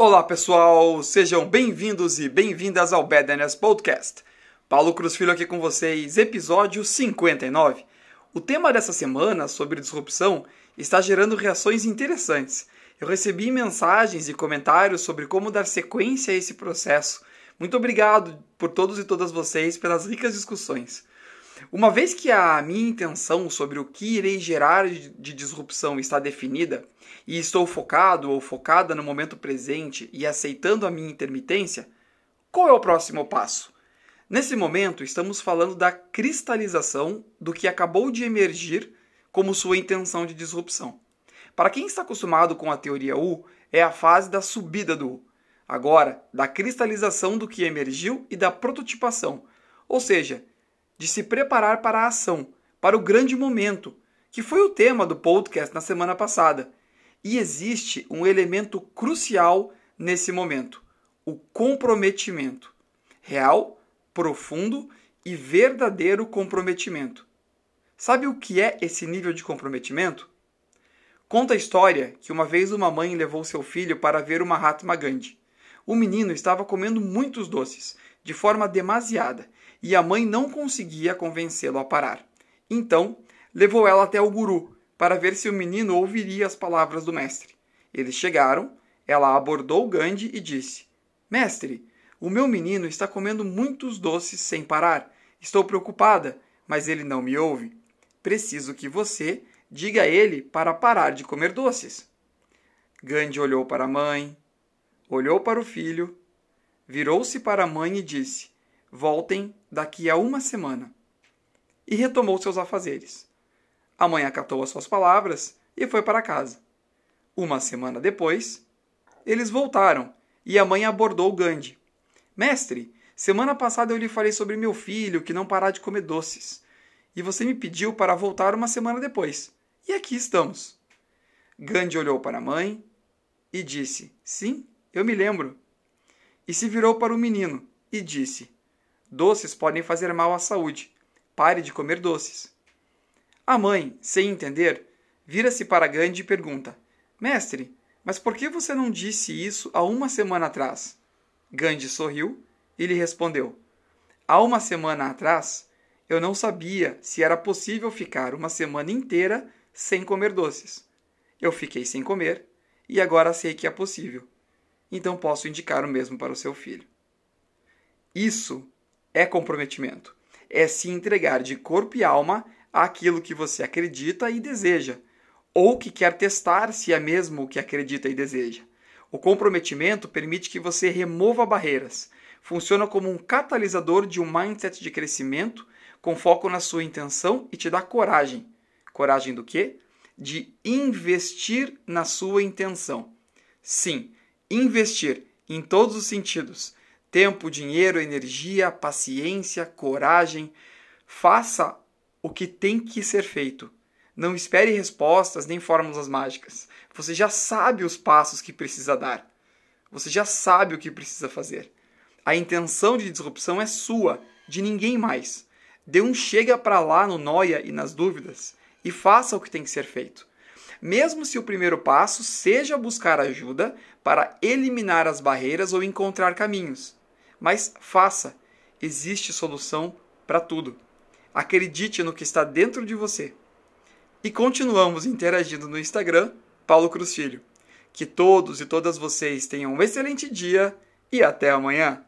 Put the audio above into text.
Olá pessoal, sejam bem-vindos e bem-vindas ao BadNS Podcast. Paulo Cruz Filho aqui com vocês, episódio 59. O tema dessa semana sobre disrupção está gerando reações interessantes. Eu recebi mensagens e comentários sobre como dar sequência a esse processo. Muito obrigado por todos e todas vocês pelas ricas discussões. Uma vez que a minha intenção sobre o que irei gerar de disrupção está definida, e estou focado ou focada no momento presente e aceitando a minha intermitência, qual é o próximo passo? Nesse momento, estamos falando da cristalização do que acabou de emergir como sua intenção de disrupção. Para quem está acostumado com a teoria U, é a fase da subida do U. Agora, da cristalização do que emergiu e da prototipação, ou seja, de se preparar para a ação, para o grande momento, que foi o tema do podcast na semana passada. E existe um elemento crucial nesse momento: o comprometimento. Real, profundo e verdadeiro comprometimento. Sabe o que é esse nível de comprometimento? Conta a história que uma vez uma mãe levou seu filho para ver o Mahatma Gandhi. O menino estava comendo muitos doces, de forma demasiada, e a mãe não conseguia convencê-lo a parar. Então, levou ela até o guru para ver se o menino ouviria as palavras do mestre. Eles chegaram, ela abordou Gandhi e disse: Mestre, o meu menino está comendo muitos doces sem parar. Estou preocupada, mas ele não me ouve. Preciso que você diga a ele para parar de comer doces. Gandhi olhou para a mãe, olhou para o filho, virou-se para a mãe e disse: Voltem daqui a uma semana. E retomou seus afazeres. A mãe acatou as suas palavras e foi para casa. Uma semana depois, eles voltaram e a mãe abordou Gandhi. Mestre, semana passada eu lhe falei sobre meu filho que não parar de comer doces. E você me pediu para voltar uma semana depois. E aqui estamos. Gandhi olhou para a mãe e disse: Sim, eu me lembro. E se virou para o menino e disse: Doces podem fazer mal à saúde. Pare de comer doces. A mãe, sem entender, vira-se para Gandhi e pergunta: Mestre, mas por que você não disse isso há uma semana atrás? Gandhi sorriu e lhe respondeu: Há uma semana atrás, eu não sabia se era possível ficar uma semana inteira sem comer doces. Eu fiquei sem comer e agora sei que é possível. Então posso indicar o mesmo para o seu filho. Isso é comprometimento. É se entregar de corpo e alma àquilo que você acredita e deseja, ou que quer testar se é mesmo o que acredita e deseja. O comprometimento permite que você remova barreiras. Funciona como um catalisador de um mindset de crescimento com foco na sua intenção e te dá coragem. Coragem do quê? De investir na sua intenção. Sim, investir em todos os sentidos tempo, dinheiro, energia, paciência, coragem. Faça o que tem que ser feito. Não espere respostas nem fórmulas mágicas. Você já sabe os passos que precisa dar. Você já sabe o que precisa fazer. A intenção de disrupção é sua, de ninguém mais. Dê um chega para lá no noia e nas dúvidas e faça o que tem que ser feito. Mesmo se o primeiro passo seja buscar ajuda para eliminar as barreiras ou encontrar caminhos. Mas faça, existe solução para tudo. Acredite no que está dentro de você. E continuamos interagindo no Instagram, Paulo Cruz Filho. Que todos e todas vocês tenham um excelente dia e até amanhã!